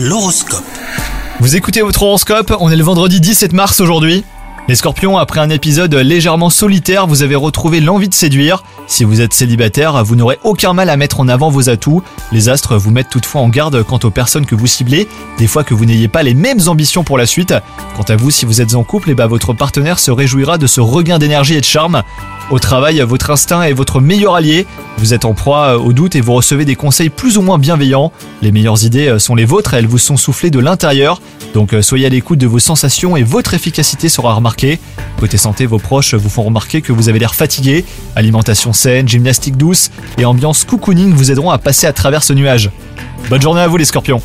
L'horoscope. Vous écoutez votre horoscope, on est le vendredi 17 mars aujourd'hui. Les scorpions, après un épisode légèrement solitaire, vous avez retrouvé l'envie de séduire. Si vous êtes célibataire, vous n'aurez aucun mal à mettre en avant vos atouts. Les astres vous mettent toutefois en garde quant aux personnes que vous ciblez, des fois que vous n'ayez pas les mêmes ambitions pour la suite. Quant à vous, si vous êtes en couple, et bah votre partenaire se réjouira de ce regain d'énergie et de charme. Au travail, votre instinct est votre meilleur allié. Vous êtes en proie au doute et vous recevez des conseils plus ou moins bienveillants. Les meilleures idées sont les vôtres, elles vous sont soufflées de l'intérieur. Donc soyez à l'écoute de vos sensations et votre efficacité sera remarquée. Côté santé, vos proches vous font remarquer que vous avez l'air fatigué. Alimentation saine, gymnastique douce et ambiance cocooning vous aideront à passer à travers ce nuage. Bonne journée à vous les scorpions